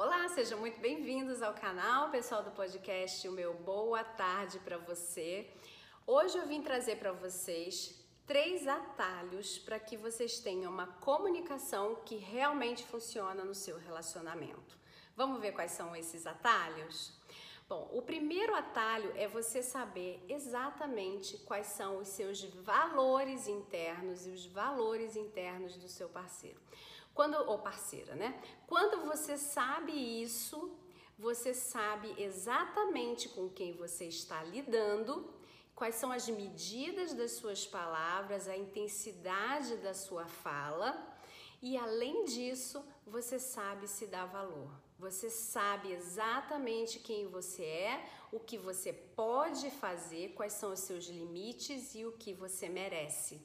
Olá, sejam muito bem-vindos ao canal, pessoal do podcast. O meu boa tarde para você. Hoje eu vim trazer para vocês três atalhos para que vocês tenham uma comunicação que realmente funciona no seu relacionamento. Vamos ver quais são esses atalhos? Bom, o primeiro atalho é você saber exatamente quais são os seus valores internos e os valores internos do seu parceiro. Quando ou parceira, né? Quando você sabe isso, você sabe exatamente com quem você está lidando, quais são as medidas das suas palavras, a intensidade da sua fala, e além disso, você sabe se dar valor. Você sabe exatamente quem você é, o que você pode fazer, quais são os seus limites e o que você merece,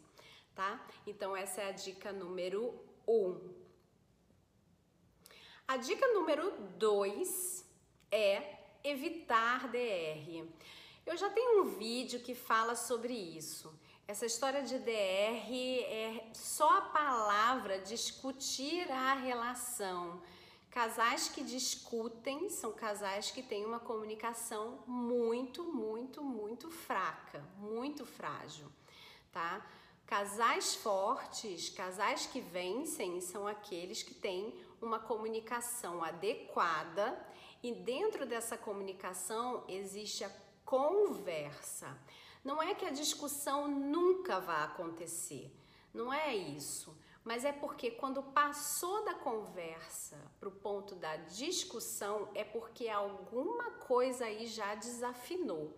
tá? Então essa é a dica número um. A dica número 2 é evitar DR. Eu já tenho um vídeo que fala sobre isso. Essa história de DR é só a palavra discutir a relação. Casais que discutem são casais que têm uma comunicação muito, muito, muito fraca, muito frágil, tá? Casais fortes, casais que vencem, são aqueles que têm uma comunicação adequada e dentro dessa comunicação existe a conversa. Não é que a discussão nunca vai acontecer, não é isso. Mas é porque quando passou da conversa para o ponto da discussão, é porque alguma coisa aí já desafinou.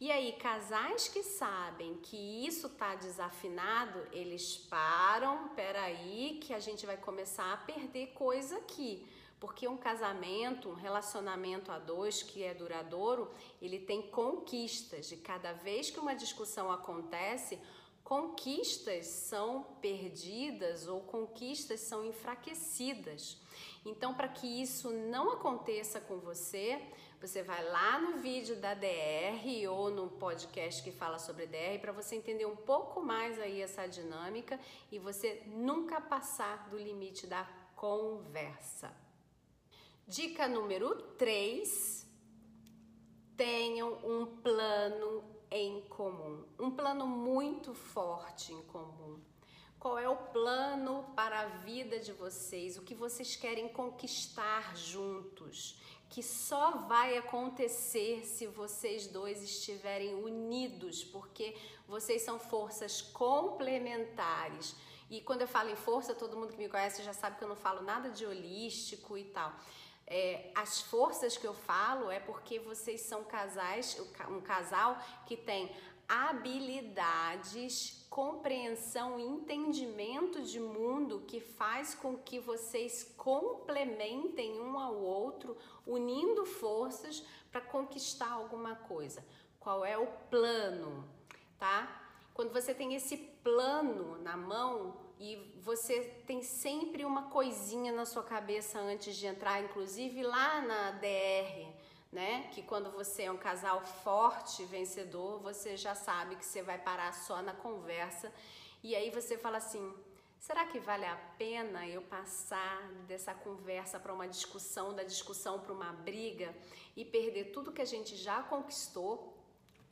E aí, casais que sabem que isso está desafinado, eles param, peraí, que a gente vai começar a perder coisa aqui. Porque um casamento, um relacionamento a dois que é duradouro, ele tem conquistas. E cada vez que uma discussão acontece, conquistas são perdidas ou conquistas são enfraquecidas. Então, para que isso não aconteça com você, você vai lá no vídeo da DR ou no podcast que fala sobre DR para você entender um pouco mais aí essa dinâmica e você nunca passar do limite da conversa. Dica número 3: tenham um plano em comum, um plano muito forte em comum. Qual é o plano para a vida de vocês? O que vocês querem conquistar juntos? Que só vai acontecer se vocês dois estiverem unidos, porque vocês são forças complementares. E quando eu falo em força, todo mundo que me conhece já sabe que eu não falo nada de holístico e tal. É, as forças que eu falo é porque vocês são casais, um casal que tem habilidades, compreensão e entendimento de mundo que faz com que vocês complementem um ao outro, unindo forças para conquistar alguma coisa. Qual é o plano, tá? Quando você tem esse plano na mão, e você tem sempre uma coisinha na sua cabeça antes de entrar, inclusive lá na DR, né? Que quando você é um casal forte, vencedor, você já sabe que você vai parar só na conversa e aí você fala assim: será que vale a pena eu passar dessa conversa para uma discussão, da discussão para uma briga e perder tudo que a gente já conquistou?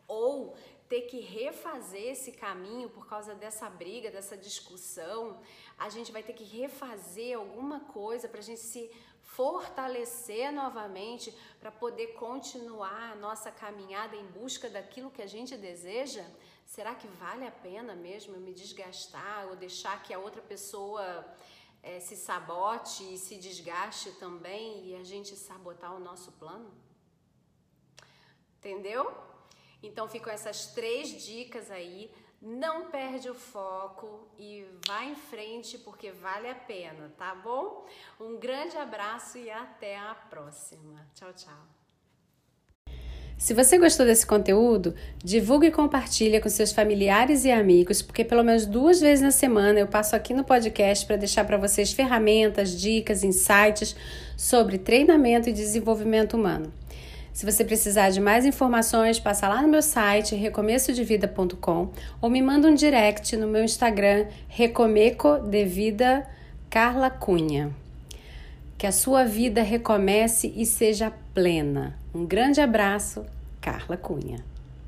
Ou ter que refazer esse caminho por causa dessa briga, dessa discussão, a gente vai ter que refazer alguma coisa para a gente se fortalecer novamente para poder continuar a nossa caminhada em busca daquilo que a gente deseja? Será que vale a pena mesmo eu me desgastar ou deixar que a outra pessoa é, se sabote e se desgaste também e a gente sabotar o nosso plano? Entendeu? Então ficam essas três dicas aí. Não perde o foco e vá em frente porque vale a pena, tá bom? Um grande abraço e até a próxima. Tchau, tchau. Se você gostou desse conteúdo, divulgue e compartilhe com seus familiares e amigos, porque pelo menos duas vezes na semana eu passo aqui no podcast para deixar para vocês ferramentas, dicas, insights sobre treinamento e desenvolvimento humano. Se você precisar de mais informações, passa lá no meu site recomeçodevida.com ou me manda um direct no meu Instagram Recomeco de Vida Carla Cunha. Que a sua vida recomece e seja plena. Um grande abraço, Carla Cunha.